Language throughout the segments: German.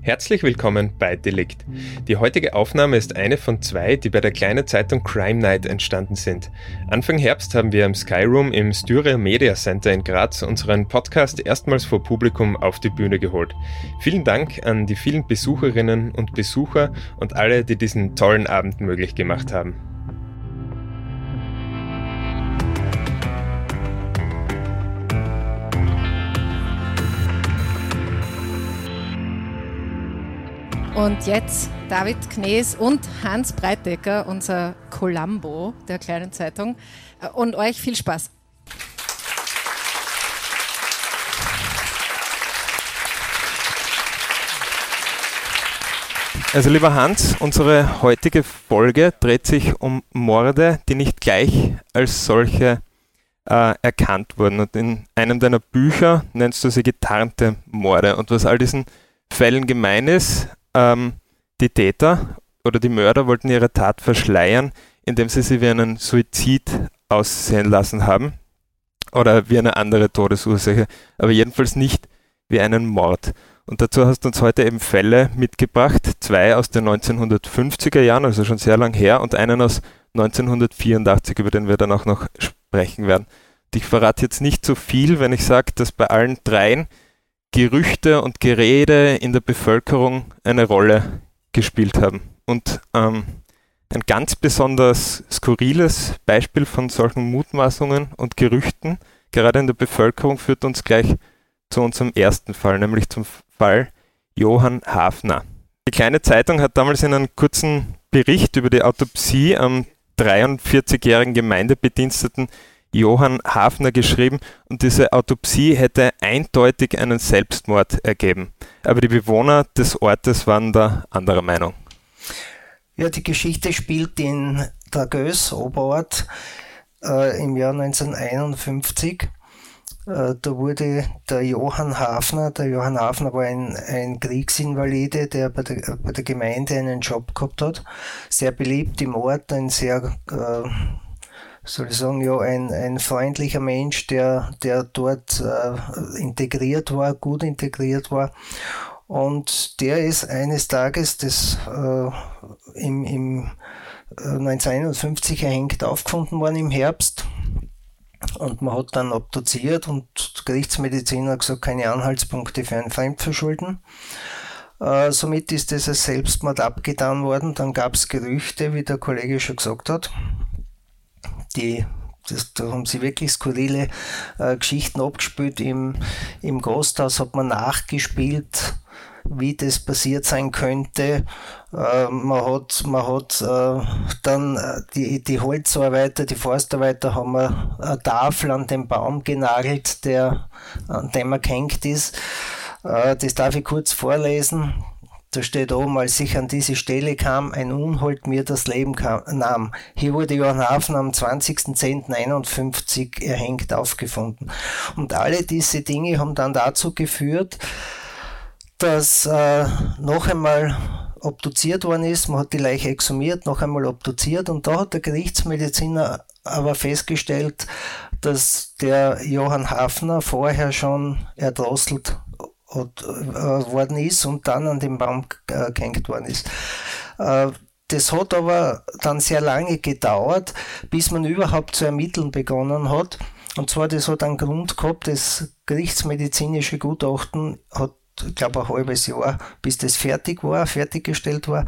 Herzlich willkommen bei Delikt. Die heutige Aufnahme ist eine von zwei, die bei der kleinen Zeitung Crime Night entstanden sind. Anfang Herbst haben wir im Skyroom im Styria Media Center in Graz unseren Podcast erstmals vor Publikum auf die Bühne geholt. Vielen Dank an die vielen Besucherinnen und Besucher und alle, die diesen tollen Abend möglich gemacht haben. Und jetzt David Knees und Hans Breitecker, unser Columbo der kleinen Zeitung. Und euch viel Spaß. Also lieber Hans, unsere heutige Folge dreht sich um Morde, die nicht gleich als solche äh, erkannt wurden. Und in einem deiner Bücher nennst du sie getarnte Morde. Und was all diesen Fällen gemein ist, ähm, die Täter oder die Mörder wollten ihre Tat verschleiern, indem sie sie wie einen Suizid aussehen lassen haben oder wie eine andere Todesursache, aber jedenfalls nicht wie einen Mord. Und dazu hast du uns heute eben Fälle mitgebracht, zwei aus den 1950er Jahren, also schon sehr lang her, und einen aus 1984, über den wir dann auch noch sprechen werden. Und ich verrate jetzt nicht so viel, wenn ich sage, dass bei allen dreien Gerüchte und Gerede in der Bevölkerung eine Rolle gespielt haben. Und ähm, ein ganz besonders skurriles Beispiel von solchen Mutmaßungen und Gerüchten, gerade in der Bevölkerung, führt uns gleich zu unserem ersten Fall, nämlich zum Fall Johann Hafner. Die kleine Zeitung hat damals in einem kurzen Bericht über die Autopsie am 43-jährigen Gemeindebediensteten Johann Hafner geschrieben und diese Autopsie hätte eindeutig einen Selbstmord ergeben. Aber die Bewohner des Ortes waren da anderer Meinung. Ja, die Geschichte spielt in Dragös, Oberort, äh, im Jahr 1951. Äh, da wurde der Johann Hafner, der Johann Hafner war ein, ein Kriegsinvalide, der bei der, bei der Gemeinde einen Job gehabt hat. Sehr beliebt im Ort, ein sehr äh, soll ich sagen, ja, ein, ein freundlicher Mensch, der, der dort äh, integriert war, gut integriert war. Und der ist eines Tages das, äh, im, im äh, 1951 erhängt aufgefunden worden im Herbst. Und man hat dann obduziert und Gerichtsmediziner hat gesagt, keine Anhaltspunkte für ein Fremdverschulden. Äh, somit ist das als Selbstmord abgetan worden. Dann gab es Gerüchte, wie der Kollege schon gesagt hat die das, da haben sie wirklich skurrile äh, Geschichten abgespielt. Im, Im Gasthaus hat man nachgespielt, wie das passiert sein könnte. Äh, man hat, man hat äh, dann äh, die, die Holzarbeiter, die Forstarbeiter haben eine Tafel an den Baum genagelt, der, an dem er gehängt ist. Äh, das darf ich kurz vorlesen. Da steht oben, als ich an diese Stelle kam, ein Unhold mir das Leben kam, nahm. Hier wurde Johann Hafen am 20.10.51 erhängt aufgefunden. Und alle diese Dinge haben dann dazu geführt, dass äh, noch einmal obduziert worden ist, man hat die Leiche exhumiert, noch einmal obduziert und da hat der Gerichtsmediziner aber festgestellt, dass der Johann Hafner vorher schon erdrosselt und, äh, worden ist und dann an den Baum äh, gehängt worden ist. Äh, das hat aber dann sehr lange gedauert, bis man überhaupt zu ermitteln begonnen hat. Und zwar, das hat einen Grund gehabt, das gerichtsmedizinische Gutachten hat, ich glaube, ein halbes Jahr, bis das fertig war, fertiggestellt war.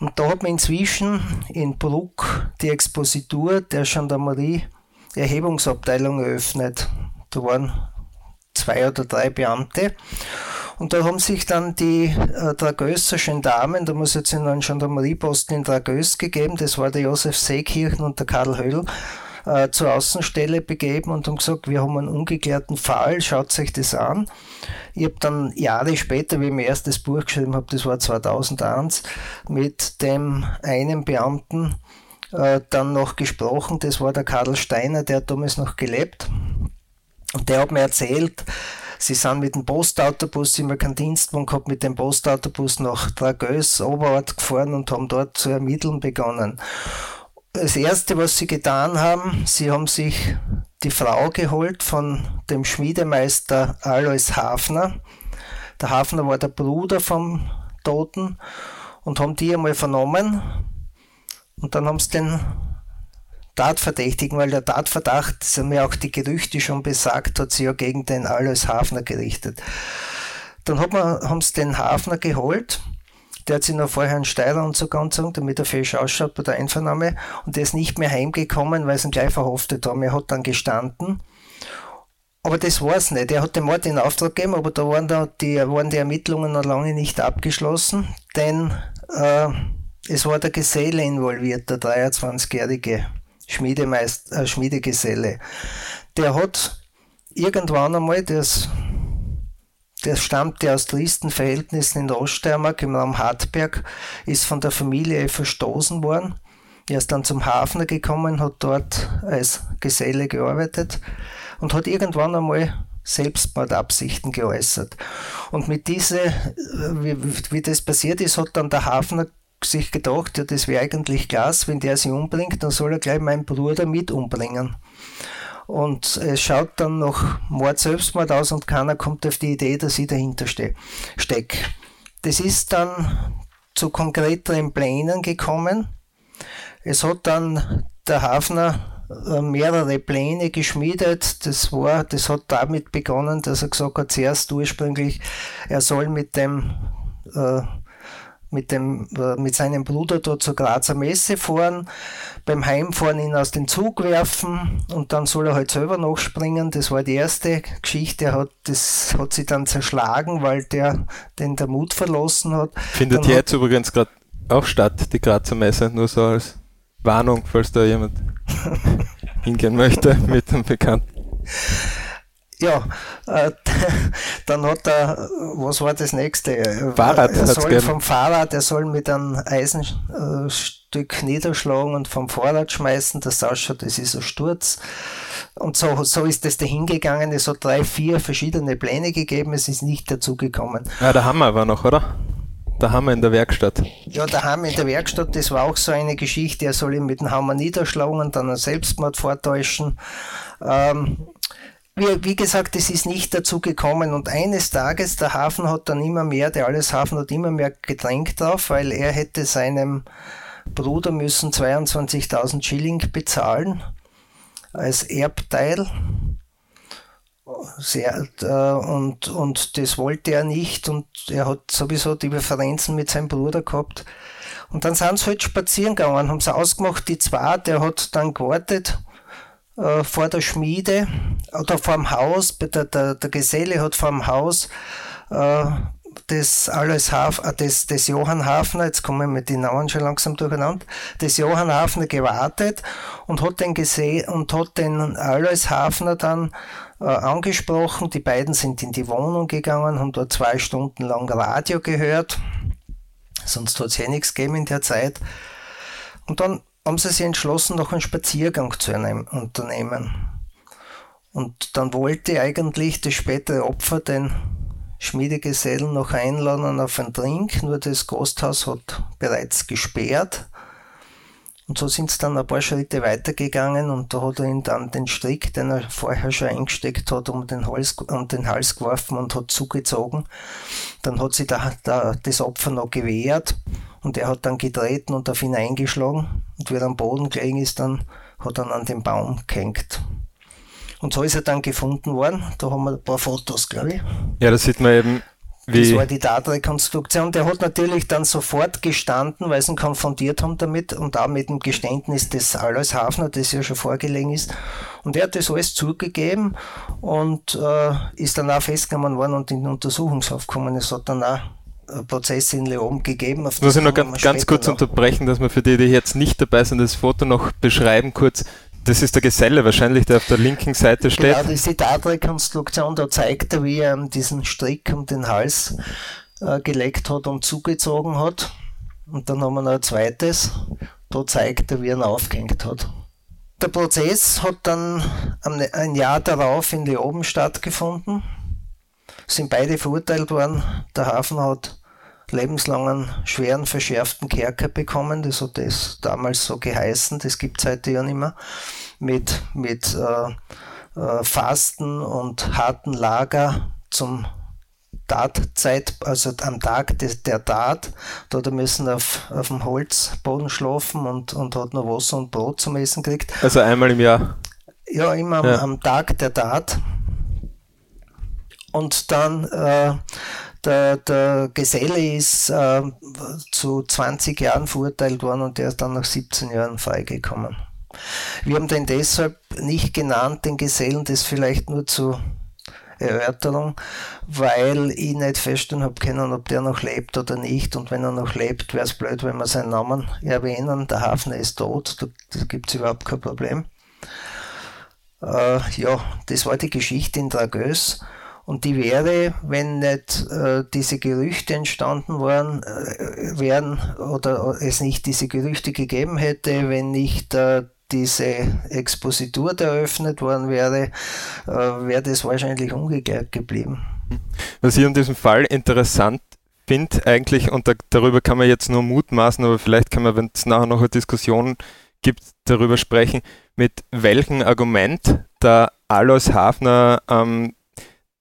Und da hat man inzwischen in Bruck die Expositur der Gendarmerie Erhebungsabteilung eröffnet. Da waren zwei oder drei Beamte. Und da haben sich dann die äh, Dragösserschen Damen, da muss jetzt in einen Gendarmerieposten in Dragös gegeben, das war der Josef Seekirchen und der Karl Höll, äh, zur Außenstelle begeben und haben gesagt, wir haben einen ungeklärten Fall, schaut euch das an. Ich habe dann Jahre später, wie ich mein erstes Buch geschrieben habe, das war 2001, mit dem einen Beamten äh, dann noch gesprochen, das war der Karl Steiner, der hat damals noch gelebt. Und der hat mir erzählt, sie sind mit dem Postautobus, haben keinen Dienstwagen gehabt, mit dem Postautobus nach Dragös, Oberort gefahren und haben dort zu ermitteln begonnen. Das erste, was sie getan haben, sie haben sich die Frau geholt von dem Schmiedemeister Alois Hafner. Der Hafner war der Bruder vom Toten und haben die einmal vernommen und dann haben sie den Tatverdächtigen, weil der Tatverdacht, das haben ja auch die Gerüchte schon besagt, hat sich ja gegen den Alois Hafner gerichtet. Dann hat man, haben sie den Hafner geholt, der hat sich noch vorher einen Steirer und so angezogen, damit er fesch ausschaut bei der Einvernahme und der ist nicht mehr heimgekommen, weil sie ihn gleich verhaftet haben. Er hat dann gestanden aber das war es nicht. Er hat dem Mord in Auftrag gegeben, aber da waren, da die, waren die Ermittlungen noch lange nicht abgeschlossen, denn äh, es war der Geselle involviert, der 23-jährige Schmiedemeister, äh, Schmiedegeselle. Der hat irgendwann einmal, das, der stammte aus tristen Verhältnissen in der Oststeiermark im Raum Hartberg, ist von der Familie verstoßen worden. Er ist dann zum Hafner gekommen, hat dort als Geselle gearbeitet und hat irgendwann einmal Selbstmordabsichten geäußert. Und mit diese, wie, wie das passiert ist, hat dann der Hafner sich gedacht, ja, das wäre eigentlich klasse, wenn der sich umbringt, dann soll er gleich meinen Bruder mit umbringen. Und es schaut dann nach Mord, Selbstmord aus und keiner kommt auf die Idee, dass ich dahinter ste stecke. Das ist dann zu konkreteren Plänen gekommen. Es hat dann der Hafner äh, mehrere Pläne geschmiedet. Das war, das hat damit begonnen, dass er gesagt hat, zuerst ursprünglich, er soll mit dem äh, mit, dem, äh, mit seinem Bruder dort zur Grazer Messe fahren, beim Heimfahren ihn aus dem Zug werfen und dann soll er halt selber nachspringen. Das war die erste Geschichte. Hat, das hat sich dann zerschlagen, weil der den der Mut verlassen hat. Findet dann jetzt hat, übrigens gerade auch statt, die Grazer Messe, nur so als Warnung, falls da jemand hingehen möchte mit einem Bekannten. Ja, äh, dann hat er, was war das nächste? Fahrrad. Er soll vom Fahrrad, er soll mit einem Eisenstück niederschlagen und vom Fahrrad schmeißen, das ausschaut, das ist ein Sturz. Und so, so ist das dahin gegangen. Es hat drei, vier verschiedene Pläne gegeben, es ist nicht dazu gekommen. Ja, der Hammer war noch, oder? Der Hammer in der Werkstatt. Ja, der Hammer in der Werkstatt, das war auch so eine Geschichte. Er soll ihn mit dem Hammer niederschlagen und dann einen Selbstmord vortäuschen. Ähm, wie, wie, gesagt, es ist nicht dazu gekommen und eines Tages, der Hafen hat dann immer mehr, der alles Hafen hat immer mehr gedrängt drauf, weil er hätte seinem Bruder müssen 22.000 Schilling bezahlen als Erbteil. Sehr, äh, und, und das wollte er nicht und er hat sowieso die Differenzen mit seinem Bruder gehabt. Und dann sind sie halt spazieren gegangen, haben sie ausgemacht, die zwei, der hat dann gewartet äh, vor der Schmiede oder vor dem Haus, der, der, der Geselle hat vor dem Haus äh, des Alois Haf, äh, des, des Johann Hafner, jetzt kommen wir mit den Namen schon langsam durcheinander, des Johann Hafner gewartet und hat den gesehen und hat den Alois Hafner dann äh, angesprochen. Die beiden sind in die Wohnung gegangen, haben dort zwei Stunden lang Radio gehört. Sonst hat es ja nichts gegeben in der Zeit. Und dann haben sie sich entschlossen, noch einen Spaziergang zu unternehmen. Und dann wollte eigentlich das spätere Opfer den Schmiedegesellen noch einladen auf einen Trink, nur das Gasthaus hat bereits gesperrt. Und so sind sie dann ein paar Schritte weitergegangen und da hat er ihn dann den Strick, den er vorher schon eingesteckt hat, um den Hals, um den Hals geworfen und hat zugezogen. Dann hat sich da, da das Opfer noch gewehrt und er hat dann getreten und auf ihn eingeschlagen. Und wie er am Boden gelegen ist, dann hat er an den Baum gehängt. Und so ist er dann gefunden worden. Da haben wir ein paar Fotos, glaube ich. Ja, da sieht man eben Wie? Das war die Tatrekonstruktion. Der hat natürlich dann sofort gestanden, weil sie ihn konfrontiert haben damit und auch mit dem Geständnis des Alois Hafner, das ja schon vorgelegen ist. Und er hat das alles zugegeben und äh, ist dann auch festgenommen worden und in den Untersuchungshaft gekommen. Es hat dann auch Prozess in Leon gegeben. Auf muss ich noch ganz, ganz kurz noch. unterbrechen, dass wir für die, die jetzt nicht dabei sind, das Foto noch beschreiben kurz. Das ist der Geselle wahrscheinlich, der auf der linken Seite steht. Ja, das ist die Tatrekonstruktion, da zeigt er, wie er diesen Strick um den Hals äh, gelegt hat und zugezogen hat. Und dann haben wir noch ein zweites, da zeigt er, wie er ihn aufgehängt hat. Der Prozess hat dann ein Jahr darauf in Leoben stattgefunden. Sind beide verurteilt worden. Der Hafen hat lebenslangen, schweren, verschärften Kerker bekommen. Das hat das damals so geheißen. Das gibt es heute ja nicht mehr. Mit, mit äh, äh, Fasten und harten Lager zum Tatzeit, also am Tag des, der Tat, da hat müssen auf, auf dem Holzboden schlafen und, und hat noch Wasser und Brot zum Essen gekriegt. Also einmal im Jahr? Ja, immer ja. Am, am, Tag der Tat. Und dann äh, der, der Geselle ist äh, zu 20 Jahren verurteilt worden und der ist dann nach 17 Jahren freigekommen. Wir haben den deshalb nicht genannt, den Gesellen, das vielleicht nur zur Erörterung, weil ich nicht feststellen habe können, ob der noch lebt oder nicht. Und wenn er noch lebt, wäre es blöd, wenn wir seinen Namen erwähnen. Der Hafner ist tot, da, da gibt es überhaupt kein Problem. Äh, ja, das war die Geschichte in Dragös. Und die wäre, wenn nicht äh, diese Gerüchte entstanden waren, äh, wären oder es nicht diese Gerüchte gegeben hätte, wenn nicht äh, diese Expositur eröffnet worden wäre, äh, wäre das wahrscheinlich umgekehrt geblieben. Was ich in diesem Fall interessant finde eigentlich, und da, darüber kann man jetzt nur mutmaßen, aber vielleicht kann man, wenn es nachher noch eine Diskussion gibt, darüber sprechen, mit welchem Argument der Alois Hafner ähm,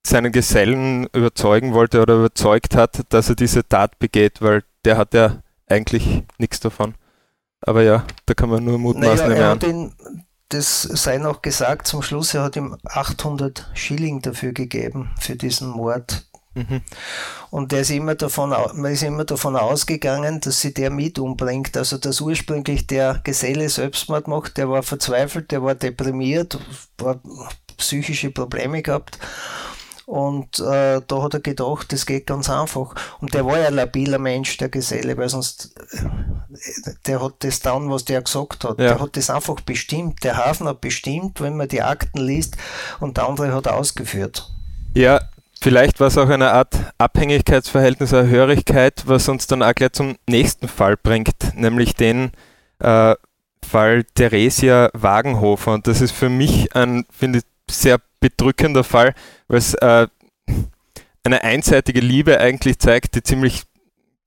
seinen Gesellen überzeugen wollte oder überzeugt hat, dass er diese Tat begeht, weil der hat ja eigentlich nichts davon. Aber ja, da kann man nur mutmaßen. Naja, er hat ihn, das sei noch gesagt, zum Schluss, er hat ihm 800 Schilling dafür gegeben, für diesen Mord. Mhm. Und der ist immer davon, man ist immer davon ausgegangen, dass sie der mit umbringt. Also, dass ursprünglich der Geselle Selbstmord macht, der war verzweifelt, der war deprimiert, war psychische Probleme gehabt und äh, da hat er gedacht, das geht ganz einfach. Und der war ja ein labiler Mensch, der Geselle, weil sonst, äh, der hat das dann, was der gesagt hat, ja. der hat das einfach bestimmt. Der Hafen hat bestimmt, wenn man die Akten liest, und der andere hat ausgeführt. Ja, vielleicht war es auch eine Art Abhängigkeitsverhältnis, eine Hörigkeit, was uns dann auch gleich zum nächsten Fall bringt, nämlich den äh, Fall Theresia Wagenhofer. Und das ist für mich ein, finde ich, sehr bedrückender Fall, weil es äh, eine einseitige Liebe eigentlich zeigt, die ziemlich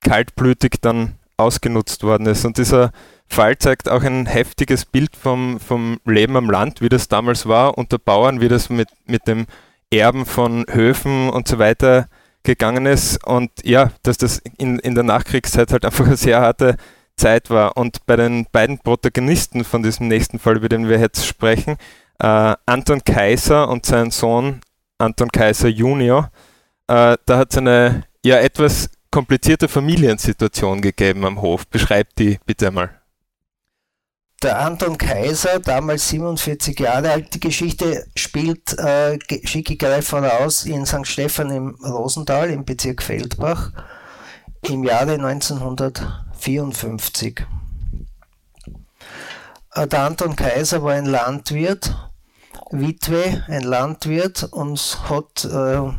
kaltblütig dann ausgenutzt worden ist. Und dieser Fall zeigt auch ein heftiges Bild vom, vom Leben am Land, wie das damals war unter Bauern, wie das mit, mit dem Erben von Höfen und so weiter gegangen ist. Und ja, dass das in, in der Nachkriegszeit halt einfach eine sehr harte Zeit war. Und bei den beiden Protagonisten von diesem nächsten Fall, über den wir jetzt sprechen, äh, Anton Kaiser und sein Sohn Anton Kaiser Junior. Äh, da hat es eine ja etwas komplizierte Familiensituation gegeben am Hof. Beschreibt die bitte einmal. Der Anton Kaiser, damals 47 Jahre alt, die Geschichte spielt, äh, schicke ich gleich voraus, in St. Stephan im Rosental im Bezirk Feldbach im Jahre 1954. Äh, der Anton Kaiser war ein Landwirt Witwe, ein Landwirt, und hat, äh,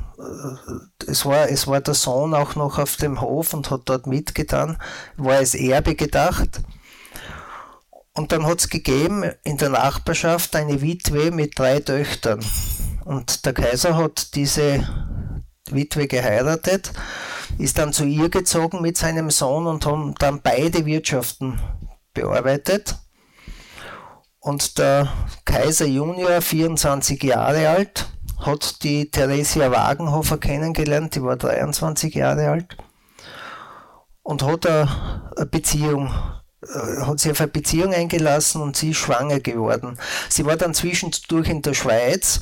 es, war, es war der Sohn auch noch auf dem Hof und hat dort mitgetan, war als Erbe gedacht. Und dann hat es gegeben in der Nachbarschaft eine Witwe mit drei Töchtern. Und der Kaiser hat diese Witwe geheiratet, ist dann zu ihr gezogen mit seinem Sohn und haben dann beide Wirtschaften bearbeitet. Und der Kaiser Junior, 24 Jahre alt, hat die Theresia Wagenhofer kennengelernt, die war 23 Jahre alt und hat eine Beziehung, äh, hat sich auf eine Beziehung eingelassen und sie ist schwanger geworden. Sie war dann zwischendurch in der Schweiz,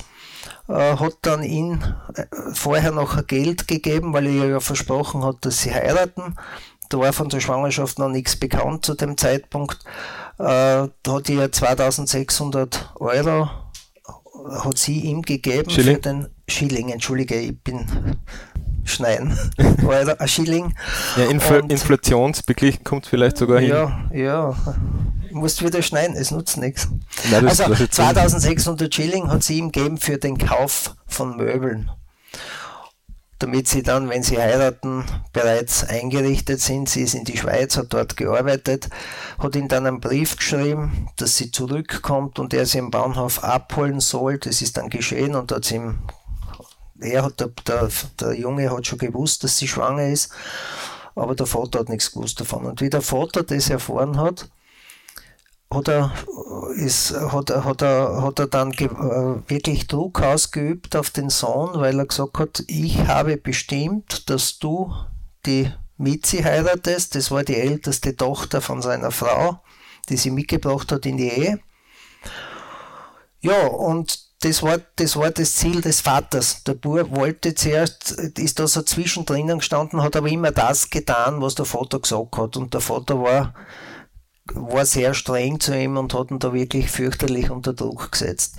äh, hat dann ihn äh, vorher noch Geld gegeben, weil er ja versprochen hat, dass sie heiraten. Da war von der Schwangerschaft noch nichts bekannt zu dem Zeitpunkt. Äh, da hat er 2600 Euro hat sie ihm gegeben Schilling? für den Schilling. Entschuldige, ich bin Schneiden. Euro, ein Schilling. Ja, Infl Und- inflationsbeglichen kommt vielleicht sogar hin. Ja, ja. Du musst wieder schneiden, es nutzt nichts. Nein, Also lass ich zu. 2600 Schilling hat sie ihm gegeben für den Kauf von Möbeln. Damit sie dann, wenn sie heiraten, bereits eingerichtet sind. Sie ist in die Schweiz, hat dort gearbeitet, hat ihm dann einen Brief geschrieben, dass sie zurückkommt und er sie im Bahnhof abholen soll. Das ist dann geschehen und hat ihm, er hat, der, der, der Junge hat schon gewusst, dass sie schwanger ist, aber der Vater hat nichts gewusst davon. Und wie der Vater das erfahren hat, hat er, ist, hat, hat, er, hat er dann wirklich Druck ausgeübt auf den Sohn, weil er gesagt hat, ich habe bestimmt, dass du die Mitzi heiratest. Das war die älteste Tochter von seiner Frau, die sie mitgebracht hat in die Ehe. Ja, und das war, das war das Ziel des Vaters. Der Bub wollte zuerst, ist da so zwischendrin gestanden, hat aber immer das getan, was der Vater gesagt hat. Und der Vater war, war sehr streng zu ihm und hat ihn da wirklich fürchterlich unter Druck gesetzt.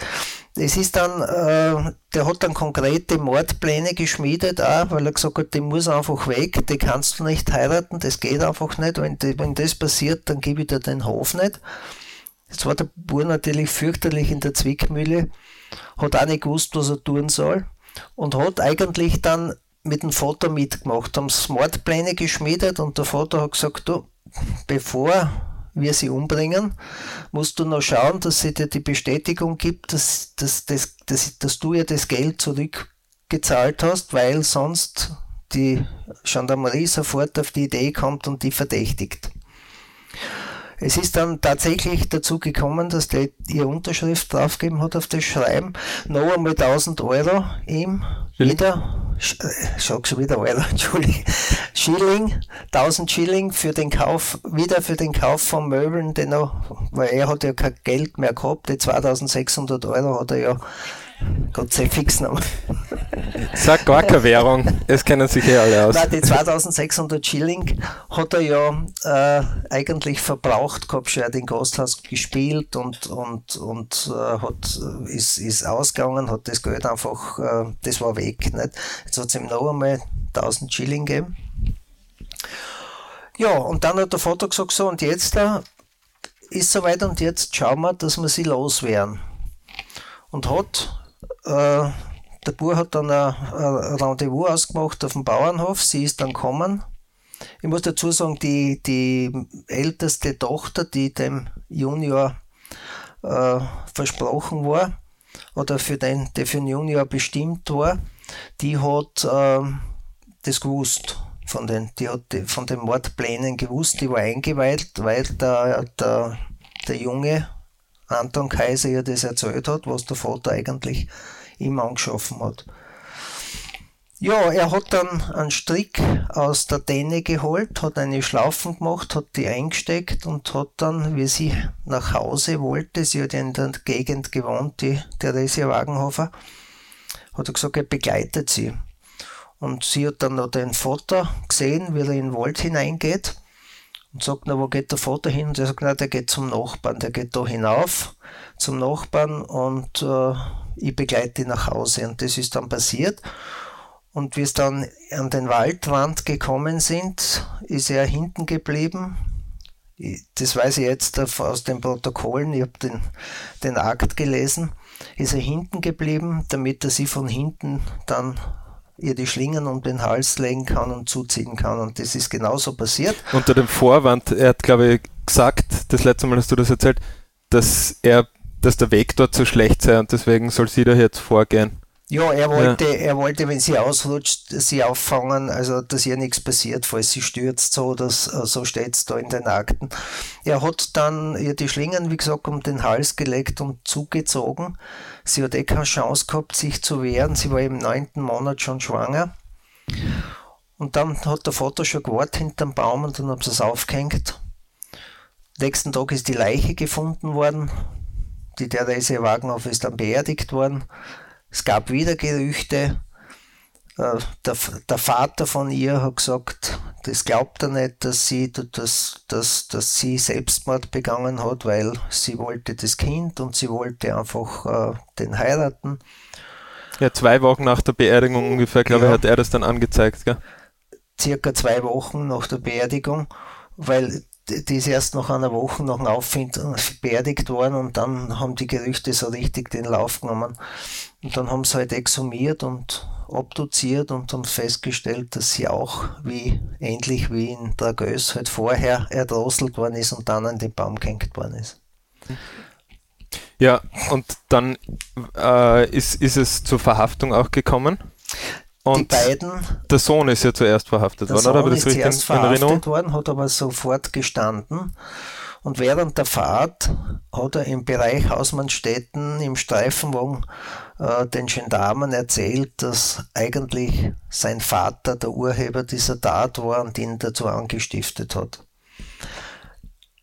Es ist dann, äh, der hat dann konkrete Mordpläne geschmiedet, auch, weil er gesagt hat, der muss einfach weg, den kannst du nicht heiraten, das geht einfach nicht. Wenn, die- wenn das passiert, dann gebe ich dir den Hof nicht. Jetzt war der Bub natürlich fürchterlich in der Zwickmühle, hat auch nicht gewusst, was er tun soll und hat eigentlich dann mit dem Vater mitgemacht, haben Mordpläne geschmiedet und der Vater hat gesagt, du, bevor wir sie umbringen, musst du noch schauen, dass sie dir die Bestätigung gibt, dass, dass, dass, dass, dass du ihr das Geld zurückgezahlt hast, weil sonst die Gendarmerie sofort auf die Idee kommt und die verdächtigt. Es ist dann tatsächlich dazu gekommen, dass der ihr Unterschrift draufgegeben hat auf das Schreiben. Noch einmal 1000 Euro ihm wieder, Sch- äh, sag schon wieder Euro, Entschuldigung, Schilling, 1000 Schilling für den Kauf, wieder für den Kauf von Möbeln, den er, weil er hat ja kein Geld mehr gehabt, die 2600 Euro hat er ja Gott sei fix noch. Sag gar keine Währung, es kennen sich eh alle aus. Nein, die 2600 Schilling hat er ja äh, eigentlich verbraucht gehabt, schon hat in Gasthaus gespielt und, und, und äh, hat, äh, ist, ist ausgegangen, hat das Geld einfach, äh, das war weg. Nicht? Jetzt hat es ihm noch einmal 1000 Schilling gegeben. Ja, und dann hat der Vater gesagt, so, und jetzt äh, ist soweit und jetzt schauen wir, dass wir sie loswerden. Und hat äh, der Bub hat dann ein, Rendezvous ausgemacht auf dem Bauernhof. Sie ist dann gekommen. Ich muss dazu sagen, die, die älteste Tochter, die dem Junior äh, versprochen war, oder für den, der für den Junior bestimmt war, die hat ähm, das gewusst. Von den, die hat von den Mordplänen gewusst, die war eingeweiht, weil der, der, der Junge Anton Kaiser ihr das erzählt hat, was der Vater eigentlich ihm angeschaffen hat. Ja, er hat dann einen Strick aus der Denne geholt, hat eine Schlaufen gemacht, hat die eingesteckt und hat dann, wie sie nach Hause wollte, sie hat in der Gegend gewohnt, die Theresia Wagenhofer, hat er gesagt, er begleitet sie. Und sie hat dann noch den Vater gesehen, wie er in den Wald hineingeht und sagt, na, wo geht der Vater hin? Und er sagt, na, der geht zum Nachbarn, der geht da hinauf zum Nachbarn und äh, ich begleite ihn nach Hause. Und das ist dann passiert. Und wie es dann an den Waldrand gekommen sind, ist er hinten geblieben. Das weiß ich jetzt aus den Protokollen, ich habe den, den Akt gelesen. Ist er hinten geblieben, damit er sie von hinten dann ihr die Schlingen um den Hals legen kann und zuziehen kann. Und das ist genauso passiert. Unter dem Vorwand, er hat, glaube ich, gesagt, das letzte Mal hast du das erzählt, dass er, dass der Weg dort so schlecht sei und deswegen soll sie da jetzt vorgehen. Ja, er wollte, er wollte, wenn sie ausrutscht, sie auffangen, also dass ihr nichts passiert, falls sie stürzt, so, das, so steht es da in den Akten. Er hat dann ihr die Schlingen, wie gesagt, um den Hals gelegt und zugezogen. Sie hat eh keine Chance gehabt, sich zu wehren. Sie war im neunten Monat schon schwanger. Und dann hat der Vater schon gewartet hinterm Baum und dann haben sie es aufgehängt. Nächsten Tag ist die Leiche gefunden worden. Die Therese Wagenhoff ist dann beerdigt worden. Es gab wieder Gerüchte. Äh, der, der, Vater von ihr hat gesagt, das glaubt er nicht, dass sie, dass, dass, dass sie Selbstmord begangen hat, weil sie wollte das Kind und sie wollte einfach äh, den heiraten. Ja, zwei Wochen nach der Beerdigung ungefähr, glaube ja. ich, hat er das dann angezeigt. Gell? Circa zwei Wochen nach der Beerdigung, weil die ist erst nach einer Woche nach dem Auffinden beerdigt worden und dann haben die Gerüchte so richtig den Lauf genommen. Und dann haben sie halt exhumiert und obduziert und haben festgestellt, dass sie auch wie ähnlich wie in Dragös halt vorher erdrosselt worden ist und dann an den Baum gehängt worden ist. Ja, und dann äh, ist, ist es zur Verhaftung auch gekommen. Und die beiden. Der Sohn ist ja zuerst verhaftet worden, oder? Aber das ist zuerst verhaftet worden, hat aber sofort gestanden. Und während der Fahrt hat er im Bereich Hausmannstetten im Streifenwagen äh, den Gendarmen erzählt, dass eigentlich sein Vater der Urheber dieser Tat war und ihn dazu angestiftet hat.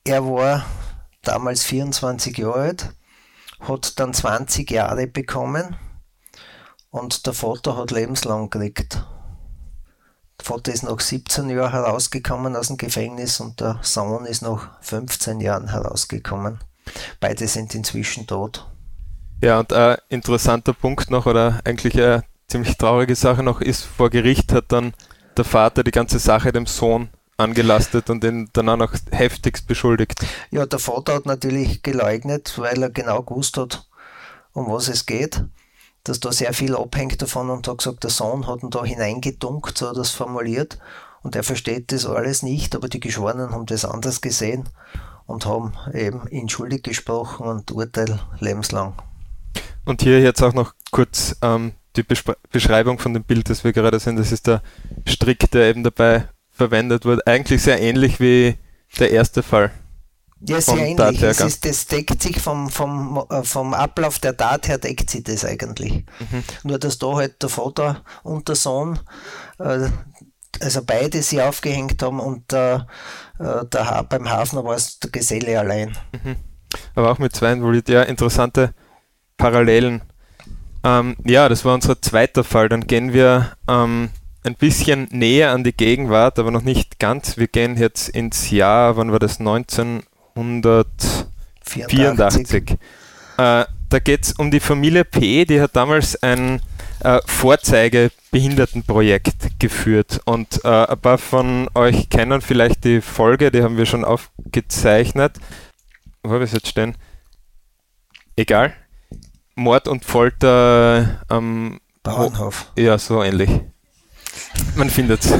Er war damals 24 Jahre alt, hat dann 20 Jahre bekommen und der Vater hat lebenslang gekriegt. Der Vater ist nach 17 Jahren herausgekommen aus dem Gefängnis und der Sohn ist nach 15 Jahren herausgekommen. Beide sind inzwischen tot. Ja, und ein interessanter Punkt noch, oder eigentlich eine ziemlich traurige Sache noch, ist, vor Gericht hat dann der Vater die ganze Sache dem Sohn angelastet und ihn dann auch noch heftigst beschuldigt. Ja, der Vater hat natürlich geleugnet, weil er genau gewusst hat, um was es geht dass da sehr viel abhängt davon und hat gesagt, der Sohn hat ihn da hineingedunkt, so hat er es formuliert. Und er versteht das alles nicht, aber die Geschworenen haben das anders gesehen und haben eben ihn schuldig gesprochen und Urteil lebenslang. Und hier jetzt auch noch kurz ähm, die Besp Beschreibung von dem Bild, das wir gerade sehen. Das ist der Strick, der eben dabei verwendet wurde. Eigentlich sehr ähnlich wie der erste Fall. Ja, sehr ähnlich. Es ist, das deckt sich vom, vom, äh, vom Ablauf der Tat her, deckt sich das eigentlich. Mhm. Nur, dass da halt der Vater und der Sohn, äh, also beide sie aufgehängt haben und äh, der, beim Hafner war es der Geselle allein. Mhm. Aber auch mit zwei involviert, ja, interessante Parallelen. Ähm, ja, das war unser zweiter Fall. Dann gehen wir ähm, ein bisschen näher an die Gegenwart, aber noch nicht ganz. Wir gehen jetzt ins Jahr, wann war das? 19 1984. Äh, da geht es um die Familie P., die hat damals ein äh, Vorzeigebehindertenprojekt geführt. Und äh, ein paar von euch kennen vielleicht die Folge, die haben wir schon aufgezeichnet. Wo habe ich es jetzt stehen? Egal. Mord und Folter am Bauernhof. Ja, so ähnlich. Man findet es.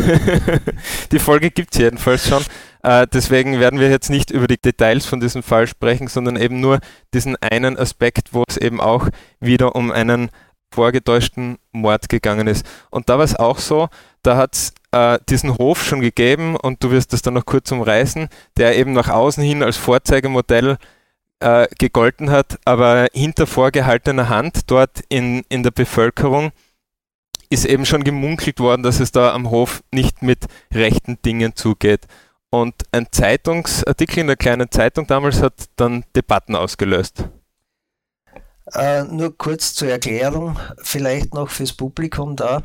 die Folge gibt es jedenfalls schon. Äh, deswegen werden wir jetzt nicht über die Details von diesem Fall sprechen, sondern eben nur diesen einen Aspekt, wo es eben auch wieder um einen vorgetäuschten Mord gegangen ist. Und da war es auch so, da hat es äh, diesen Hof schon gegeben und du wirst das dann noch kurz umreißen, der eben nach außen hin als Vorzeigemodell äh, gegolten hat, aber hinter vorgehaltener Hand dort in, in der Bevölkerung ist eben schon gemunkelt worden, dass es da am Hof nicht mit rechten Dingen zugeht. Und ein Zeitungsartikel in der kleinen Zeitung damals hat dann Debatten ausgelöst. Äh, nur kurz zur Erklärung, vielleicht noch fürs Publikum da,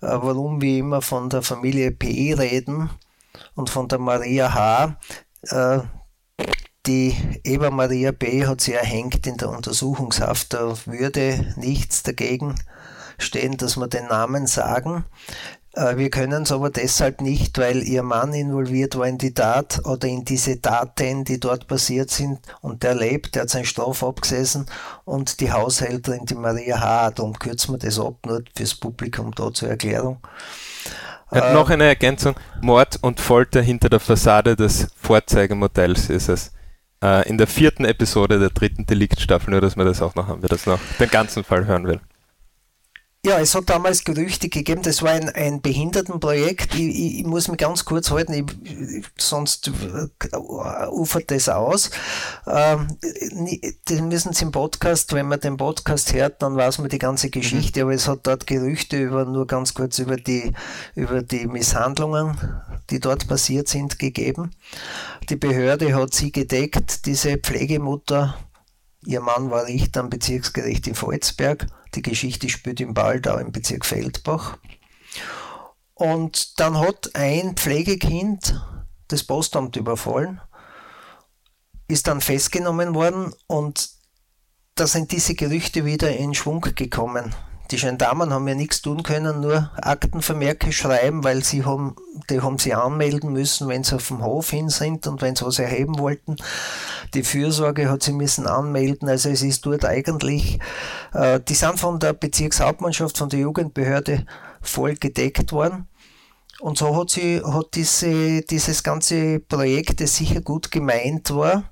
äh, warum wir immer von der Familie P reden und von der Maria H. Äh, die Eva Maria B. hat sie erhängt in der Untersuchungshaft. Da würde nichts dagegen stehen, dass wir den Namen sagen. Äh, wir können es aber deshalb nicht, weil ihr Mann involviert war in die Tat oder in diese Taten, die dort passiert sind und der lebt, der hat seine Strafe abgesessen und die Haushälterin, die Maria H. Darum kürzen wir das ab, nur fürs Publikum da zur Erklärung. Ja, äh, noch eine Ergänzung. Mord und Folter hinter der Fassade des Vorzeigemodells ist es. Äh, in der vierten Episode der dritten Deliktstaffel, nur dass man das auch noch haben, wer das noch den ganzen Fall hören will. Ja, es hat damals Gerüchte gegeben, das war ein, ein Behindertenprojekt. Ich, ich, ich muss mich ganz kurz halten, ich, sonst äh, ufert das aus. Ähm, das müssen Sie im Podcast, wenn man den Podcast hört, dann weiß man die ganze Geschichte, mhm. aber es hat dort Gerüchte über, nur ganz kurz über die, über die Misshandlungen, die dort passiert sind, gegeben. Die Behörde hat sie gedeckt, diese Pflegemutter, ihr Mann war Richter am Bezirksgericht in Volzberg Die Geschichte spielt im Baldau im Bezirk Feldbach. Und dann hat ein Pflegekind das Postamt überfallen, ist dann festgenommen worden und da sind diese Gerüchte wieder in Schwung gekommen. Die Gendarmen haben ja nichts tun können, nur Aktenvermerke schreiben, weil sie haben, die haben sie anmelden müssen, wenn sie auf dem Hof hin sind und wenn sie was erheben wollten. Die Fürsorge hat sie müssen anmelden. Also es ist dort eigentlich, äh, die sind von der Bezirkshauptmannschaft, von der Jugendbehörde voll gedeckt worden. Und so hat sie, hat diese, dieses ganze Projekt, das sicher gut gemeint war,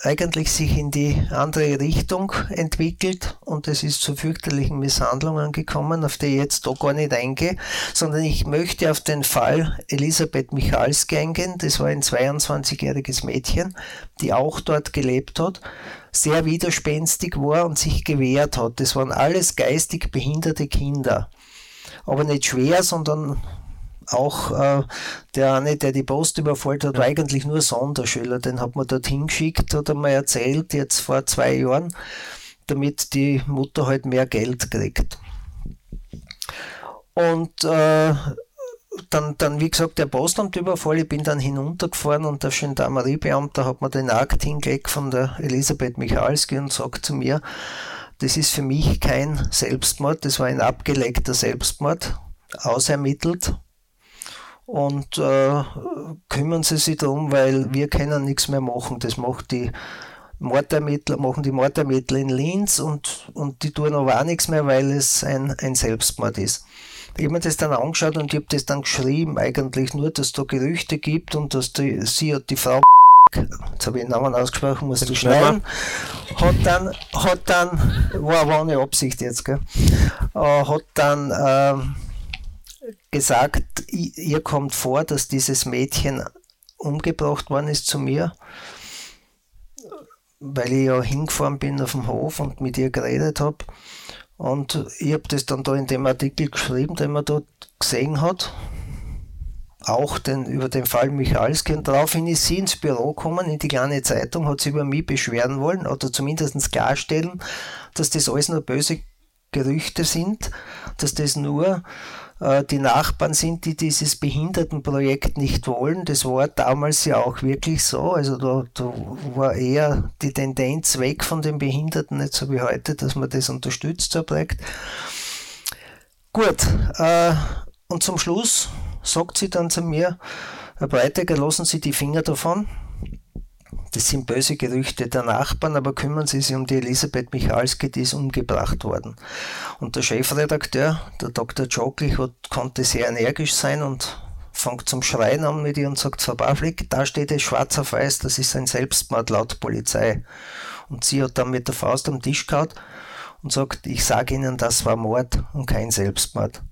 eigentlich sich in die andere Richtung entwickelt und es ist zu fürchterlichen Misshandlungen gekommen, auf die ich jetzt da gar nicht eingehe, sondern ich möchte auf den Fall Elisabeth Michalski eingehen. Das war ein 22-jähriges Mädchen, die auch dort gelebt hat, sehr widerspenstig war und sich gewehrt hat. Das waren alles geistig behinderte Kinder. Aber nicht schwer, sondern auch äh, der eine, der die Post überfallen hat, war eigentlich nur Sonderschüler. Den hat man dorthin geschickt, hat er mir erzählt, jetzt vor zwei Jahren, damit die Mutter halt mehr Geld kriegt. Und äh, dann, dann, wie gesagt, der Postamtüberfall, ich bin dann hinuntergefahren und der Gendarmeriebeamter hat mir den Akt hingelegt von der Elisabeth Michalski und sagt zu mir, das ist für mich kein Selbstmord, das war ein abgeleckter Selbstmord, ausermittelt und äh, kümmern Sie sich darum, weil wir können nichts mehr machen. Das macht die Mordermittler, machen die Mordermittler in Linz und, und die tun aber auch nichts mehr, weil es ein, ein Selbstmord ist. Ich habe mir das dann angeschaut und ich habe das dann geschrieben, eigentlich nur, dass es da Gerüchte gibt und dass die, sie und die Frau jetzt habe ich den Namen ausgesprochen, musst du schneiden, hat dann, hat dann, war aber ohne Absicht jetzt, gell, äh, hat dann äh, gesagt, ihr kommt vor, dass dieses Mädchen umgebracht worden ist zu mir, weil ich ja hingefahren bin auf dem Hof und mit ihr geredet habe. Und ich habe das dann da in dem Artikel geschrieben, den man dort gesehen hat. Auch den, über den Fall Michalski. Und daraufhin ist sie ins Büro gekommen, in die kleine Zeitung, hat sie über mich beschweren wollen oder zumindest klarstellen, dass das alles nur böse Gerüchte sind, dass das nur die Nachbarn sind, die dieses Behindertenprojekt nicht wollen. Das war damals ja auch wirklich so. Also da, da war eher die Tendenz weg von den Behinderten, nicht so wie heute, dass man das unterstützt, so Projekt. Gut, äh, und zum Schluss sagt sie dann zu mir, Herr Breitecker, lassen Sie die Finger davon. Das sind böse Gerüchte der Nachbarn, aber kümmern Sie sich um die Elisabeth Michalski, die ist umgebracht worden. Und der Chefredakteur, der Dr. Joklich, konnte sehr energisch sein und fängt zum Schreien an mit ihr und sagt, Frau Pavlik, da steht es schwarz auf weiß, das ist ein Selbstmord laut Polizei. Und sie hat dann mit der Faust am Tisch gehauen und sagt, ich sage Ihnen, das war Mord und kein Selbstmord.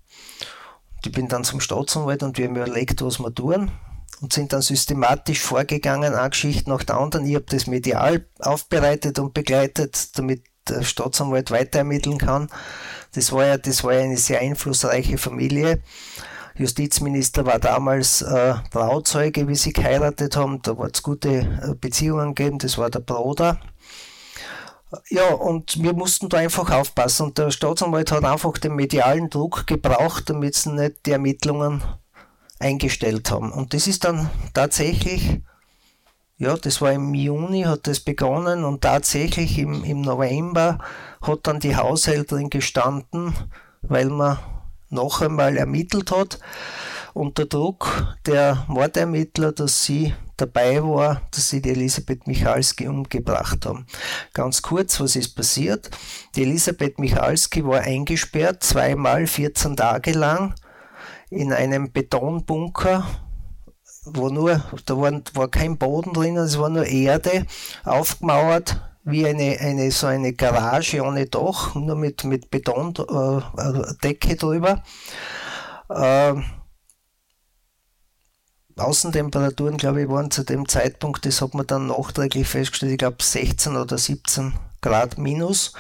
Und ich bin dann zum Staatsanwalt und wir haben überlegt, was wir tun und sind dann systematisch vorgegangen, eine Geschichte nach der anderen. Ich habe das medial aufbereitet und begleitet, damit der Staatsanwalt weiter ermitteln kann. Das war ja, das war ja eine sehr einflussreiche Familie. Justizminister war damals äh, Trauzeuge, wie sie geheiratet haben. Da war es gute äh, Beziehungen gegeben. Das war der Bruder. Ja, und wir mussten da einfach aufpassen. Und der Staatsanwalt hat einfach den medialen Druck gebraucht, damit sie nicht die Ermittlungen eingestellt haben. Und das ist dann tatsächlich, ja, das war im Juni, hat das begonnen und tatsächlich im, im November hat dann die Haushälterin gestanden, weil man noch einmal ermittelt hat, unter Druck der Mordermittler, dass sie dabei war, dass sie die Elisabeth Michalski umgebracht haben. Ganz kurz, was ist passiert? Die Elisabeth Michalski war eingesperrt, zweimal 14 Tage lang in einem Betonbunker, wo nur, da war, war kein Boden drin, es war nur Erde, aufgemauert, wie eine, eine, so eine Garage ohne Dach, nur mit, mit Betondecke äh, drüber. Äh, Außentemperaturen, glaube ich, waren zu dem Zeitpunkt, das hat man dann nachträglich festgestellt, ich glaube 16 oder 17 Grad minus.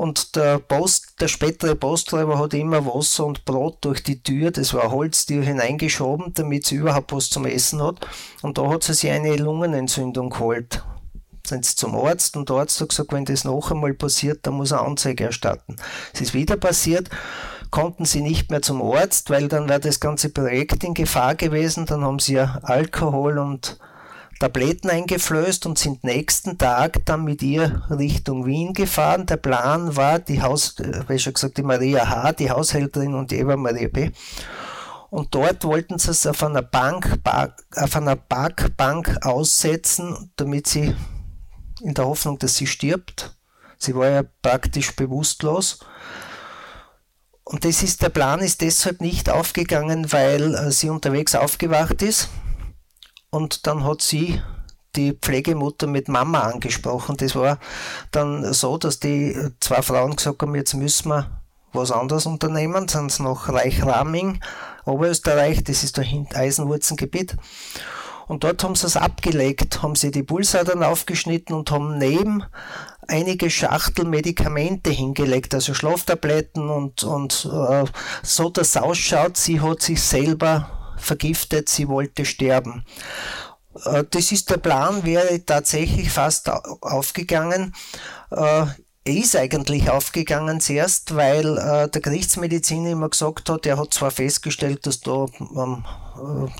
Und der, Post, der spätere Posträuber hat immer Wasser und Brot durch die Tür, das war Holztür, hineingeschoben, damit sie überhaupt was zum Essen hat. Und da hat sie sich eine Lungenentzündung geholt. sind sie zum Arzt und der Arzt hat gesagt, wenn das noch einmal passiert, dann muss er Anzeige erstatten. Es ist wieder passiert, konnten sie nicht mehr zum Arzt, weil dann wäre das ganze Projekt in Gefahr gewesen. Dann haben sie ja Alkohol und Tabletten eingeflößt und sind nächsten Tag dann mit ihr Richtung Wien gefahren. Der Plan war, die Haus, äh, wie schon gesagt, die Maria H., die Haushälterin und die Eva Maria B. Und dort wollten sie es auf einer Bank, auf einer Parkbank aussetzen, damit sie in der Hoffnung, dass sie stirbt. Sie war ja praktisch bewusstlos. Und das ist, der Plan ist deshalb nicht aufgegangen, weil äh, sie unterwegs aufgewacht ist. Und dann hat sie die Pflegemutter mit Mama angesprochen. Das war dann so, dass die zwei Frauen gesagt haben, jetzt müssen wir was anderes unternehmen. Sind sie nach Reichraming, Oberösterreich, das ist ein Eisenwurzengebiet. Und dort haben sie es abgelegt, haben sie die Pulsadern aufgeschnitten und haben neben einige Schachtel Medikamente hingelegt, also Schlaftabletten und, und äh, so, dass es ausschaut, sie hat sich selber vergiftet, sie wollte sterben. Äh, das ist der Plan, wäre tatsächlich fast aufgegangen. Äh, er ist eigentlich aufgegangen zuerst, weil äh, der Gerichtsmediziner immer gesagt hat, er hat zwar festgestellt, dass da ähm,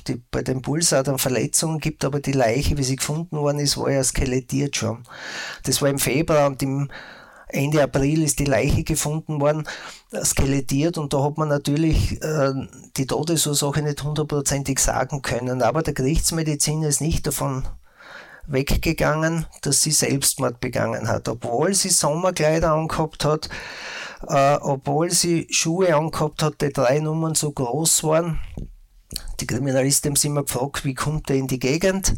die, bei den Pulsadern Verletzungen gibt, aber die Leiche, wie sie gefunden worden ist, war ja skelettiert schon. Das war im Februar und im Ende April ist die Leiche gefunden worden, skelettiert und da hat man natürlich äh, die Todesursache nicht hundertprozentig sagen können. Aber der Gerichtsmediziner ist nicht davon weggegangen, dass sie Selbstmord begangen hat, obwohl sie Sommerkleider angehabt hat, äh, obwohl sie Schuhe angehabt hat, die drei Nummern so groß waren. Die Kriminalisten haben sich immer gefragt, wie kommt er in die Gegend?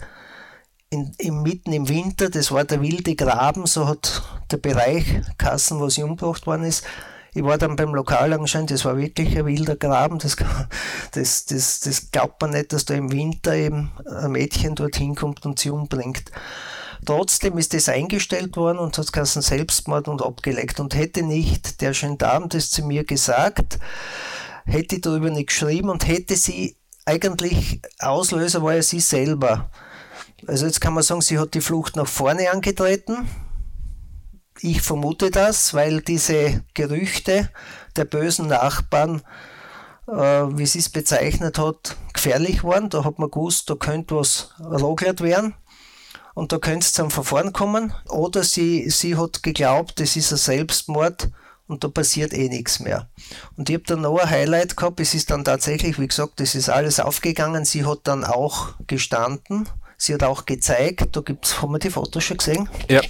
In, im, mitten im Winter, das war der wilde Graben, so hat der Bereich Kassen, wo sie umgebracht worden ist, ich war dann beim Lokalanschein, das war wirklich ein wilder Graben. Das, das, das, das glaubt man nicht, dass da im Winter eben ein Mädchen dorthin kommt und sie umbringt. Trotzdem ist das eingestellt worden und hat Kassen Selbstmord und abgelegt. Und hätte nicht der Gendarm das zu mir gesagt, hätte ich darüber nicht geschrieben und hätte sie eigentlich Auslöser war ja sie selber. Also jetzt kann man sagen, sie hat die Flucht nach vorne angetreten, ich vermute das, weil diese Gerüchte der bösen Nachbarn, äh, wie sie es bezeichnet hat, gefährlich waren. Da hat man gewusst, da könnte was logert werden und da könnte es zum Verfahren kommen. Oder sie, sie hat geglaubt, das ist ein Selbstmord und da passiert eh nichts mehr. Und ich habe dann noch ein Highlight gehabt, es ist dann tatsächlich, wie gesagt, das ist alles aufgegangen. Sie hat dann auch gestanden, sie hat auch gezeigt, da gibt's, haben wir die Fotos schon gesehen? Ja.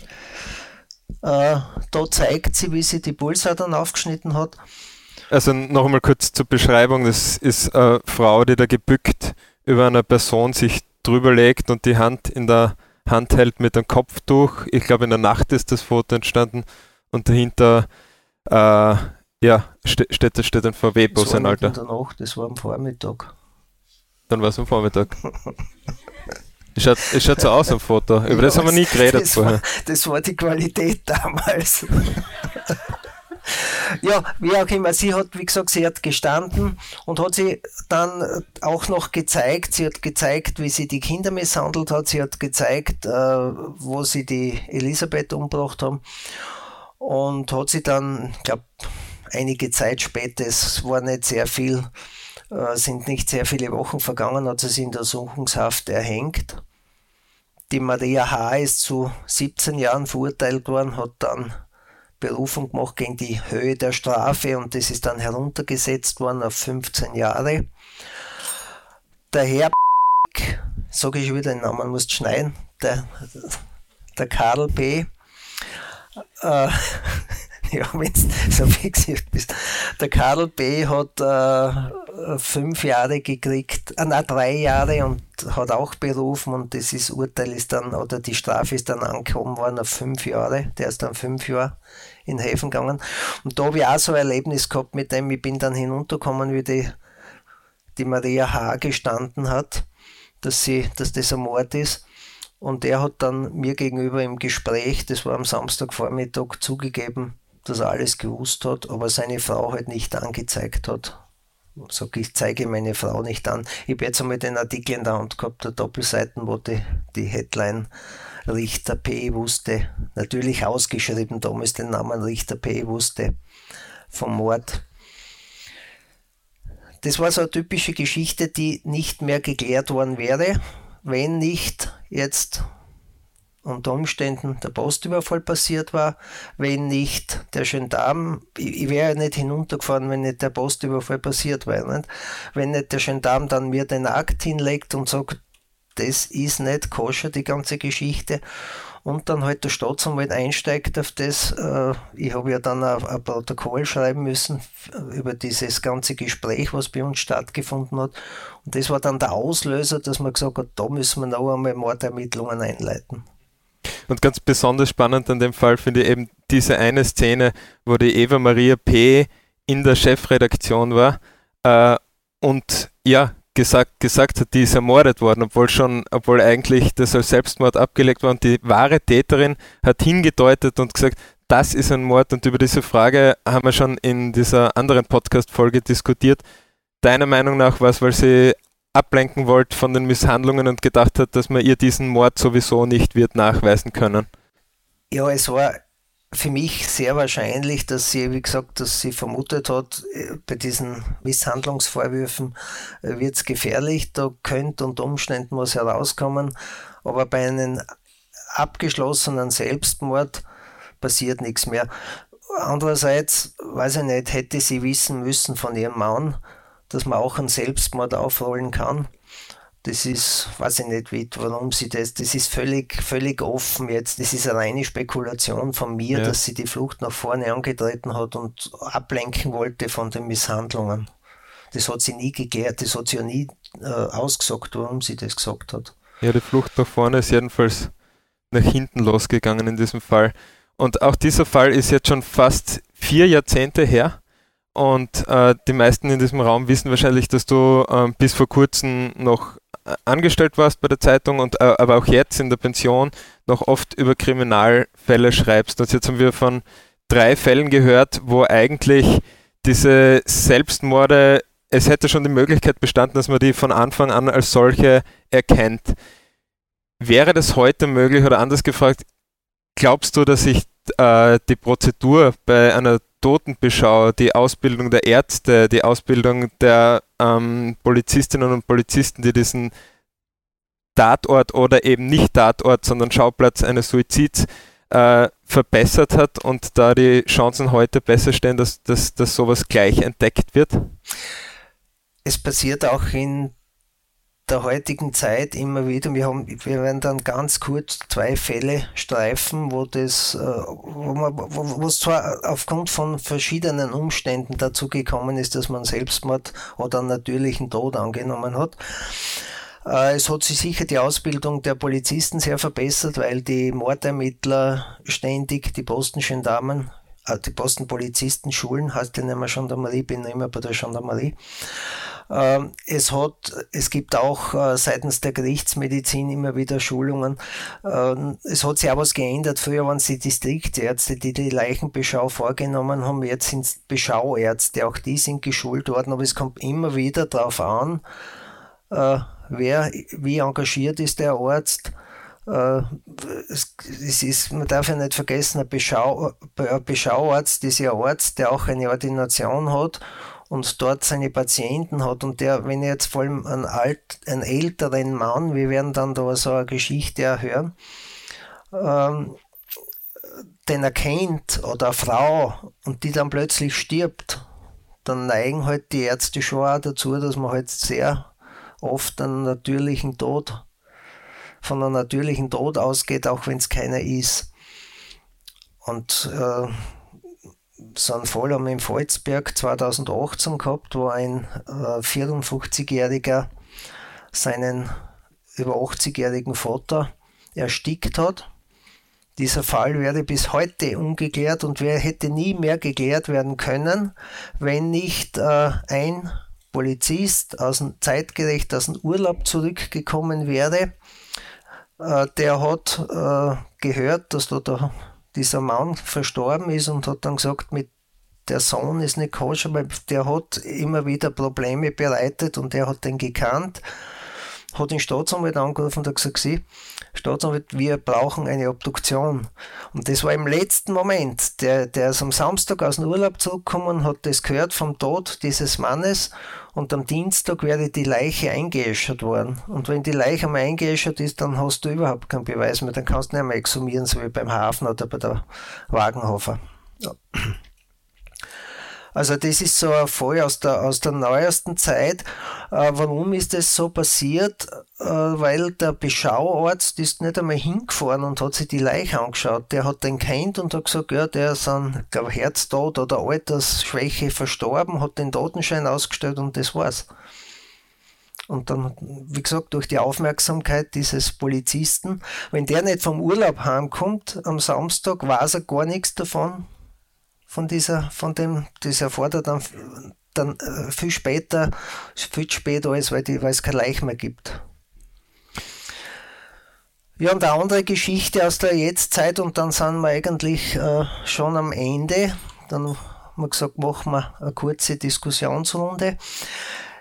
Äh, da zeigt sie, wie sie die Pulsadern aufgeschnitten hat. Also noch einmal kurz zur Beschreibung. Das ist eine Frau, die da gebückt über einer Person sich drüber legt und die Hand in der Hand hält mit einem Kopftuch. Ich glaube, in der Nacht ist das Foto entstanden und dahinter äh, ja, ste steht, steht ein VW-Bus, ein Alter. In der Nacht, das war am Vormittag. Dann war es am Vormittag. Es schaut, schaut so aus am Foto. Über ja, das haben wir nie geredet das vorher. War, das war die Qualität damals. ja, wie auch immer, sie hat, wie gesagt, sie hat gestanden und hat sie dann auch noch gezeigt, sie hat gezeigt, wie sie die Kinder misshandelt hat, sie hat gezeigt, äh, wo sie die Elisabeth umgebracht haben und hat sie dann, ich glaube, einige Zeit später, es war nicht sehr viel, sind nicht sehr viele Wochen vergangen, hat sie sich in der Suchungshaft erhängt. Die Maria H. ist zu 17 Jahren verurteilt worden, hat dann Berufung gemacht gegen die Höhe der Strafe und das ist dann heruntergesetzt worden auf 15 Jahre. Der Herr, sage ich wieder den Namen, muss schneiden, der, der Karl B. Äh, ja, wenn du so fixiert bist. Der Karl B. hat äh, fünf Jahre gekriegt, äh, nein, drei Jahre und hat auch berufen und das ist, Urteil ist dann, oder die Strafe ist dann angehoben worden auf fünf Jahre. Der ist dann fünf Jahre in Häfen gegangen. Und da habe ich auch so ein Erlebnis gehabt mit dem, ich bin dann hinuntergekommen, wie die, die Maria H. gestanden hat, dass, sie, dass das ein Mord ist. Und er hat dann mir gegenüber im Gespräch, das war am Samstagvormittag, zugegeben, dass er alles gewusst hat, aber seine Frau halt nicht angezeigt hat. sage ich, zeige meine Frau nicht an. Ich habe jetzt einmal den Artikel in der Hand gehabt, der Doppelseiten, wo die, die Headline Richter P. wusste, natürlich ausgeschrieben, damals den Namen Richter P. wusste vom Mord. Das war so eine typische Geschichte, die nicht mehr geklärt worden wäre, wenn nicht jetzt unter Umständen der Postüberfall passiert war, wenn nicht der Gendarm, ich, ich wäre ja nicht hinuntergefahren, wenn nicht der Postüberfall passiert wäre, nicht? wenn nicht der Gendarm dann mir den Akt hinlegt und sagt, das ist nicht koscher, die ganze Geschichte. Und dann halt der Staatsanwalt einsteigt auf das. Äh, ich habe ja dann ein, ein, Protokoll schreiben müssen über dieses ganze Gespräch, was bei uns stattgefunden hat. Und das war dann der Auslöser, dass man gesagt hat, da müssen wir noch einmal Mordermittlungen einleiten. Und ganz besonders spannend an dem Fall finde ich eben diese eine Szene, wo die Eva Maria P. in der Chefredaktion war äh, und ja, gesagt, gesagt hat, die ist ermordet worden, obwohl schon, obwohl eigentlich das als Selbstmord abgelegt war und die wahre Täterin hat hingedeutet und gesagt, das ist ein Mord und über diese Frage haben wir schon in dieser anderen Podcast-Folge diskutiert. Deiner Meinung nach war es, weil sie ablenken wollte von den Misshandlungen und gedacht hat, dass man ihr diesen Mord sowieso nicht wird nachweisen können? Ja, es war für mich sehr wahrscheinlich, dass sie, wie gesagt, dass sie vermutet hat, äh, bei diesen Misshandlungsvorwürfen äh, wird es gefährlich, da könnte unter Umständen was herauskommen, aber bei einem abgeschlossenen Selbstmord passiert nichts mehr. Andererseits, weiß ich nicht, hätte sie wissen müssen von ihrem Mann, dass man auch einen Selbstmord aufrollen kann. Das ist, weiß ich nicht, wie, warum sie das, das ist völlig, völlig offen jetzt. Das ist eine reine Spekulation von mir, ja. dass sie die Flucht nach vorne angetreten hat und ablenken wollte von den Misshandlungen. Das hat sie nie geklärt, das hat sie ja nie äh, ausgesagt, warum sie das gesagt hat. Ja, die Flucht nach vorne ist jedenfalls nach hinten losgegangen in diesem Fall. Und auch dieser Fall ist jetzt schon fast vier Jahrzehnte her. Und äh, die meisten in diesem Raum wissen wahrscheinlich, dass du äh, bis vor kurzem noch äh, angestellt warst bei der Zeitung und äh, aber auch jetzt in der Pension noch oft über Kriminalfälle schreibst. Und jetzt haben wir von drei Fällen gehört, wo eigentlich diese Selbstmorde, es hätte schon die Möglichkeit bestanden, dass man die von Anfang an als solche erkennt. Wäre das heute möglich oder anders gefragt, glaubst du, dass sich äh, die Prozedur bei einer Totenbeschau, die Ausbildung der Ärzte, die Ausbildung der ähm, Polizistinnen und Polizisten, die diesen Tatort oder eben nicht Tatort, sondern Schauplatz eines Suizids äh, verbessert hat und da die Chancen heute besser stehen, dass, dass, dass sowas gleich entdeckt wird? Es passiert auch in der heutigen Zeit immer wieder, wir, haben, wir werden dann ganz kurz zwei Fälle streifen, wo das, äh, wo man, wo, wo es zwar aufgrund von verschiedenen Umständen dazu gekommen ist, dass man Selbstmord oder einen natürlichen Tod angenommen hat. Äh, es hat sich sicher die Ausbildung der Polizisten sehr verbessert, weil die Mordermittler ständig die Postengendarmen, die Postenpolizisten schulen, heißt ja nicht mehr Gendarmerie, bin immer bei der Gendarmerie. Ähm, es, hat, es gibt auch äh, seitens der Gerichtsmedizin immer wieder Schulungen. Ähm, es hat sich auch was geändert. Früher waren es die Distriktsärzte, die die Leichenbeschau vorgenommen haben. Jetzt sind es Beschauärzte. Auch die sind geschult worden. Aber es kommt immer wieder darauf an, äh, wer, wie engagiert ist der Arzt. Äh, es, ist, man darf ja nicht vergessen, ein, Beschau, ein Beschauarzt ist ja ein Arzt, der auch eine Ordination hat und dort seine Patienten hat. Und der, wenn jetzt vor allem einen, alt, einen älteren Mann, wir werden dann da so eine Geschichte erhören, ähm, den er kennt oder eine Frau und die dann plötzlich stirbt, dann neigen halt die Ärzte schon auch dazu, dass man halt sehr oft einen natürlichen Tod, von einem natürlichen Tod ausgeht, auch wenn es keiner ist. Und äh, so einen Fall haben wir im Volzberg 2018 gehabt, wo ein äh, 54-Jähriger seinen über 80-jährigen Vater erstickt hat. Dieser Fall wäre bis heute ungeklärt und wer hätte nie mehr geklärt werden können, wenn nicht äh, ein Polizist aus dem zeitgerecht aus dem Urlaub zurückgekommen wäre. Äh, der hat äh, gehört, dass da der dieser Mann verstorben ist und hat dann gesagt, mit der Sohn ist nicht koscher, weil der hat immer wieder Probleme bereitet und er hat den gekannt, hat den Staatsanwalt angerufen und hat gesagt, sie, Staatsanwalt, wir brauchen eine Obduktion. Und das war im letzten Moment. Der, der ist am Samstag aus dem Urlaub zurückgekommen, hat das gehört vom Tod dieses Mannes und am Dienstag wäre die Leiche eingeäschert worden. Und wenn die Leiche einmal eingeäschert ist, dann hast du überhaupt keinen Beweis mehr. Dann kannst du nicht mehr exhumieren, so wie beim Hafen oder bei der Wagenhofer. Ja. Also das ist so ein Fall aus der, aus der neuesten Zeit. Äh, warum ist das so passiert? Äh, weil der Beschauarzt ist nicht einmal hingefahren und hat sich die Leiche angeschaut. Der hat den kennt und hat gesagt, ja, der ist an glaub, Herztod oder Altersschwäche verstorben, hat den Totenschein ausgestellt und das war's. Und dann, wie gesagt, durch die Aufmerksamkeit dieses Polizisten, wenn der nicht vom Urlaub heimkommt am Samstag, weiß er gar nichts davon, von dieser, von dem, das erfordert er dann, dann äh, viel später, viel später als, weil, die, weil es kein Leich mehr gibt. Ja, und eine andere Geschichte aus der Jetztzeit und dann sind wir eigentlich äh, schon am Ende. Dann haben wir gesagt, machen wir eine kurze Diskussionsrunde.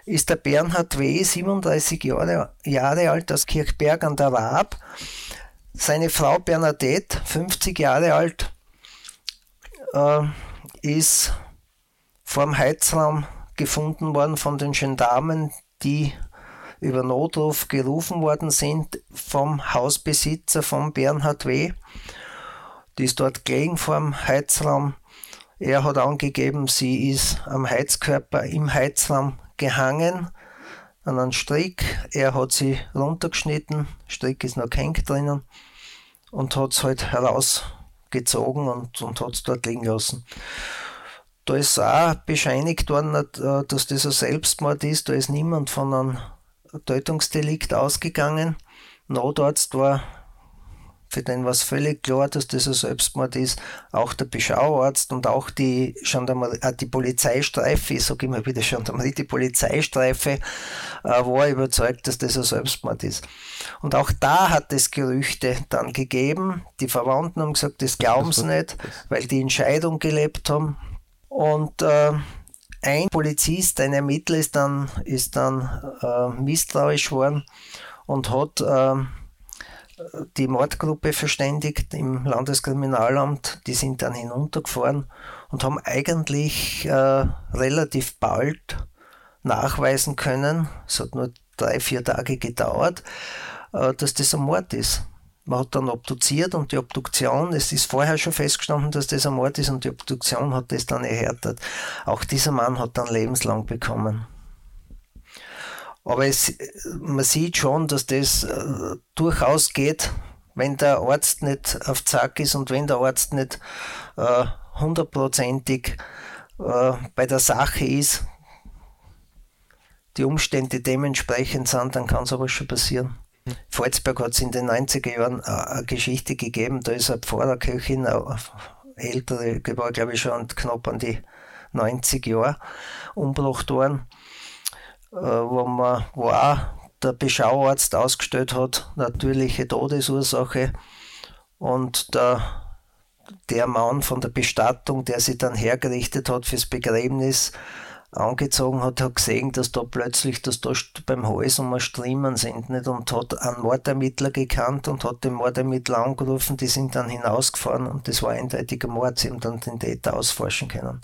Ist der Bernhard W., 37 Jahre, Jahre alt, aus Kirchberg an der Waab. Seine Frau Bernadette, 50 Jahre alt, äh, ist vor dem Heizraum gefunden worden von den Gendarmen, die über Notruf gerufen worden sind vom Hausbesitzer von Bernhard W. Die ist dort gelegen vor dem Heizraum. Er hat angegeben, sie ist am Heizkörper im Heizraum gehangen an einem Strick. Er hat sie runtergeschnitten, Strick ist noch gehängt drinnen und hat es halt heraus gezogen und, und hat es dort liegen lassen. Da ist auch bescheinigt worden, äh, dass das ein Selbstmord ist. Da ist niemand von einem Tötungsdelikt ausgegangen. Notarzt war für den war es völlig klar, dass das ein Selbstmord ist. Auch der Beschauarzt und auch die, Gendarmerie, äh, die Polizeistreife, ich sage immer wieder Gendarmerie, die Polizeistreife äh, war überzeugt, dass das ein Selbstmord ist. Und auch da hat es Gerüchte dann gegeben. Die Verwandten haben gesagt, das glauben sie nicht, weil die Entscheidung gelebt haben. Und äh, ein Polizist, ein Ermittler ist dann, ist dann äh, misstrauisch worden und hat äh, die Mordgruppe verständigt im Landeskriminalamt. Die sind dann hinuntergefahren und haben eigentlich äh, relativ bald nachweisen können, es hat nur drei, vier Tage gedauert, äh, dass das ein Mord ist. Man hat dann obduziert und die Obduktion, es ist vorher schon festgestanden, dass das ein Mord ist und die Obduktion hat das dann erhärtet. Auch dieser Mann hat dann lebenslang bekommen. Aber es, man sieht schon, dass das äh, durchaus geht, wenn der Arzt nicht auf Zack ist und wenn der Arzt nicht äh, hundertprozentig äh, bei der Sache ist, die Umstände dementsprechend sind, dann kann sowas schon passieren. Mhm. Volzberg hat es in den 90er Jahren äh, eine Geschichte gegeben, da ist eine Pfarrerköchin, eine ältere, war glaube ich schon knapp an die 90 Jahre, umgebracht worden. Äh, wo, man, auch der Beschauarzt ausgestellt hat, natürliche Todesursache. Und der, der Mann von der Bestattung, der sich dann hergerichtet hat fürs Begräbnis, angezogen hat, hat gesehen, dass da plötzlich, dass da beim Hals um Striemen sind nicht? und hat einen Mordermittler gekannt und hat den Mordermittler angerufen, die sind dann hinausgefahren und das war eindeutiger Mord, sie haben dann den Täter ausforschen können.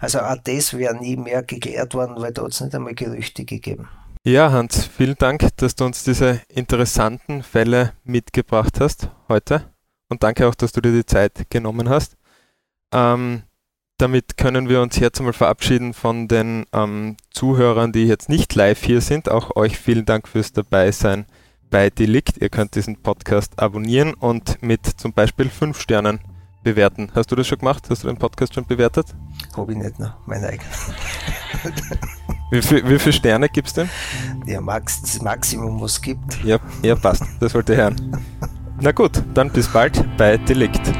Also auch das wäre nie mehr geklärt worden, weil da hat es nicht einmal Gerüchte gegeben. Ja, Hans, vielen Dank, dass du uns diese interessanten Fälle mitgebracht hast heute und danke auch, dass du dir die Zeit genommen hast. Ähm, damit können wir uns jetzt einmal verabschieden von den ähm, Zuhörern, die jetzt nicht live hier sind. Auch euch vielen Dank fürs Dabeisein bei Delikt. Ihr könnt diesen Podcast abonnieren und mit zum Beispiel 5 Sternen bewerten. Hast du das schon gemacht? Hast du den Podcast schon bewertet? Habe ich nicht noch, mein eigener. wie, viel, wie viele Sterne gibst du? Ja, Max, das Maximum, was es gibt. Ja, ja, passt. Das wollte ich hören. Na gut, dann bis bald bei Delikt.